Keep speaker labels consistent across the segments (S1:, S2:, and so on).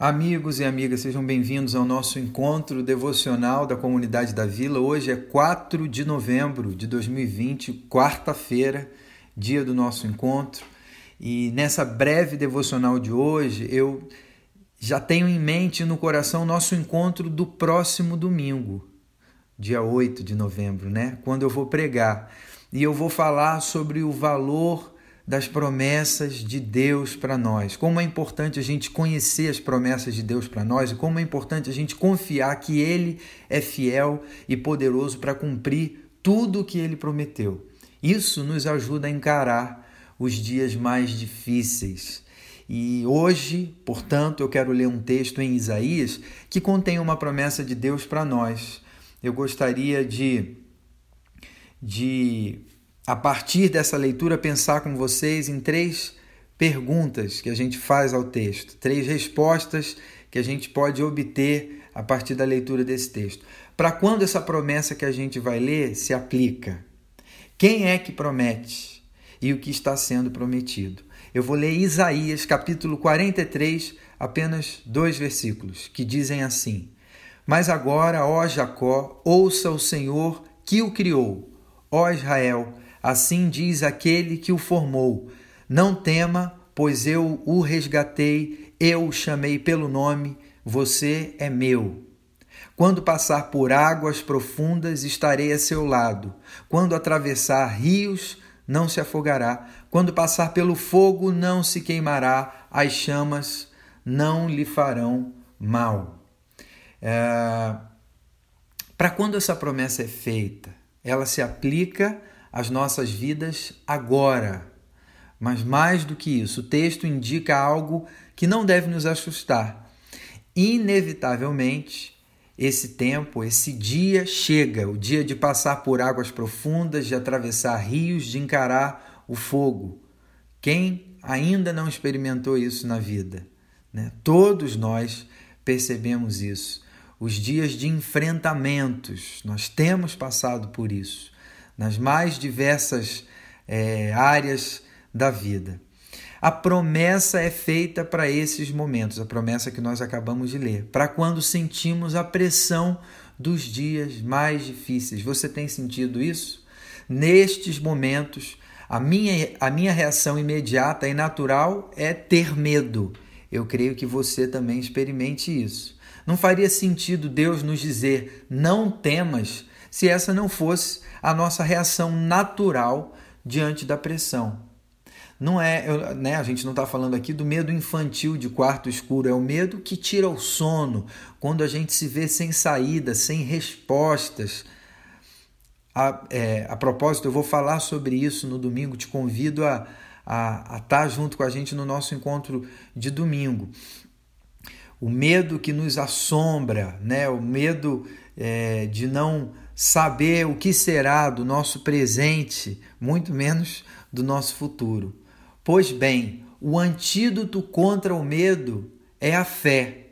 S1: Amigos e amigas, sejam bem-vindos ao nosso encontro devocional da comunidade da Vila. Hoje é 4 de novembro de 2020, quarta-feira, dia do nosso encontro. E nessa breve devocional de hoje, eu já tenho em mente no coração nosso encontro do próximo domingo, dia 8 de novembro, né? Quando eu vou pregar. E eu vou falar sobre o valor das promessas de Deus para nós. Como é importante a gente conhecer as promessas de Deus para nós e como é importante a gente confiar que Ele é fiel e poderoso para cumprir tudo o que Ele prometeu. Isso nos ajuda a encarar os dias mais difíceis. E hoje, portanto, eu quero ler um texto em Isaías que contém uma promessa de Deus para nós. Eu gostaria de, de a partir dessa leitura, pensar com vocês em três perguntas que a gente faz ao texto, três respostas que a gente pode obter a partir da leitura desse texto. Para quando essa promessa que a gente vai ler se aplica? Quem é que promete e o que está sendo prometido? Eu vou ler Isaías capítulo 43, apenas dois versículos, que dizem assim: Mas agora, ó Jacó, ouça o Senhor que o criou, ó Israel, Assim diz aquele que o formou: Não tema, pois eu o resgatei, eu o chamei pelo nome, você é meu. Quando passar por águas profundas, estarei a seu lado. Quando atravessar rios, não se afogará. Quando passar pelo fogo, não se queimará. As chamas não lhe farão mal. É... Para quando essa promessa é feita? Ela se aplica as nossas vidas agora. Mas mais do que isso, o texto indica algo que não deve nos assustar. Inevitavelmente, esse tempo, esse dia chega, o dia de passar por águas profundas, de atravessar rios, de encarar o fogo. Quem ainda não experimentou isso na vida? Né? Todos nós percebemos isso. Os dias de enfrentamentos, nós temos passado por isso nas mais diversas é, áreas da vida. A promessa é feita para esses momentos, a promessa que nós acabamos de ler, para quando sentimos a pressão dos dias mais difíceis. Você tem sentido isso? Nestes momentos, a minha, a minha reação imediata e natural é ter medo. Eu creio que você também experimente isso. Não faria sentido Deus nos dizer não temas se essa não fosse a nossa reação natural diante da pressão. Não é, né, a gente não está falando aqui do medo infantil de quarto escuro, é o medo que tira o sono, quando a gente se vê sem saída, sem respostas. A, é, a propósito, eu vou falar sobre isso no domingo, te convido a, a, a estar tá junto com a gente no nosso encontro de domingo. O medo que nos assombra, né? o medo é, de não saber o que será do nosso presente, muito menos do nosso futuro. Pois bem, o antídoto contra o medo é a fé.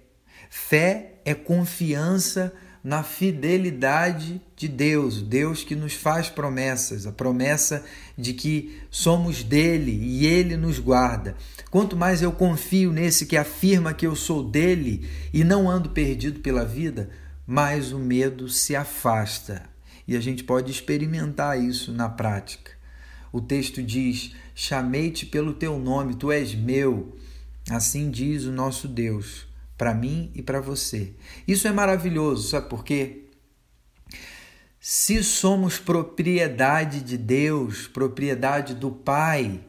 S1: Fé é confiança na fidelidade de Deus, Deus que nos faz promessas, a promessa de que somos dele e ele nos guarda. Quanto mais eu confio nesse que afirma que eu sou dele e não ando perdido pela vida, mais o medo se afasta. E a gente pode experimentar isso na prática. O texto diz: Chamei-te pelo teu nome, tu és meu. Assim diz o nosso Deus, para mim e para você. Isso é maravilhoso, sabe por quê? Se somos propriedade de Deus, propriedade do Pai,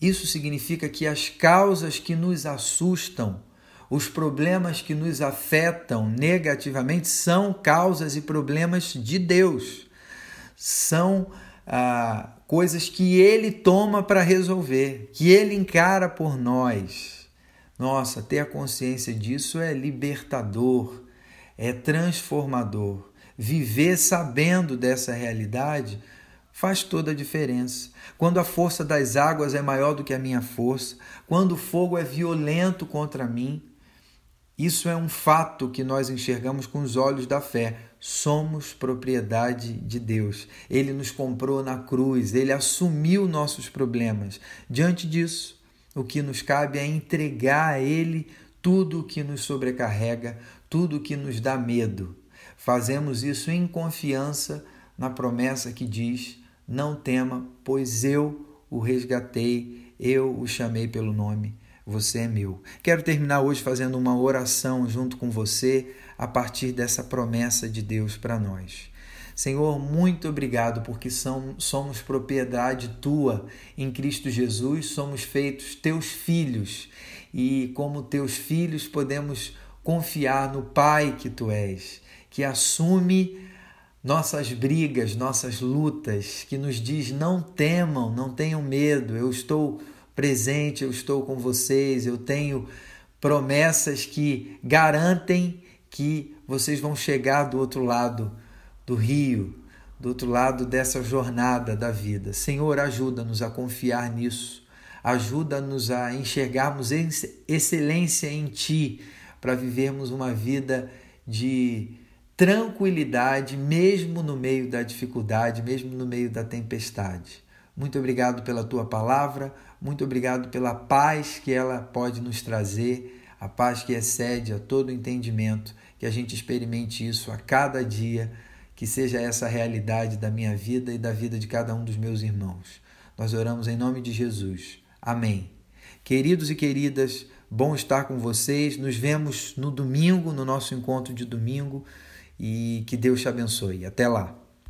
S1: isso significa que as causas que nos assustam, os problemas que nos afetam negativamente são causas e problemas de Deus. São ah, coisas que Ele toma para resolver, que Ele encara por nós. Nossa, ter a consciência disso é libertador, é transformador. Viver sabendo dessa realidade faz toda a diferença. Quando a força das águas é maior do que a minha força, quando o fogo é violento contra mim, isso é um fato que nós enxergamos com os olhos da fé. Somos propriedade de Deus. Ele nos comprou na cruz, ele assumiu nossos problemas. Diante disso, o que nos cabe é entregar a ele tudo o que nos sobrecarrega, tudo o que nos dá medo. Fazemos isso em confiança na promessa que diz: Não tema, pois eu o resgatei, eu o chamei pelo nome, você é meu. Quero terminar hoje fazendo uma oração junto com você a partir dessa promessa de Deus para nós. Senhor, muito obrigado porque somos propriedade tua. Em Cristo Jesus, somos feitos teus filhos. E, como teus filhos, podemos confiar no Pai que tu és, que assume nossas brigas, nossas lutas, que nos diz: não temam, não tenham medo, eu estou presente, eu estou com vocês, eu tenho promessas que garantem que vocês vão chegar do outro lado do rio, do outro lado dessa jornada da vida. Senhor, ajuda-nos a confiar nisso, ajuda-nos a enxergarmos excelência em Ti para vivermos uma vida de tranquilidade, mesmo no meio da dificuldade, mesmo no meio da tempestade. Muito obrigado pela tua palavra, muito obrigado pela paz que ela pode nos trazer, a paz que excede a todo entendimento, que a gente experimente isso a cada dia que seja essa a realidade da minha vida e da vida de cada um dos meus irmãos. Nós oramos em nome de Jesus. Amém. Queridos e queridas, bom estar com vocês. Nos vemos no domingo, no nosso encontro de domingo, e que Deus te abençoe. Até lá.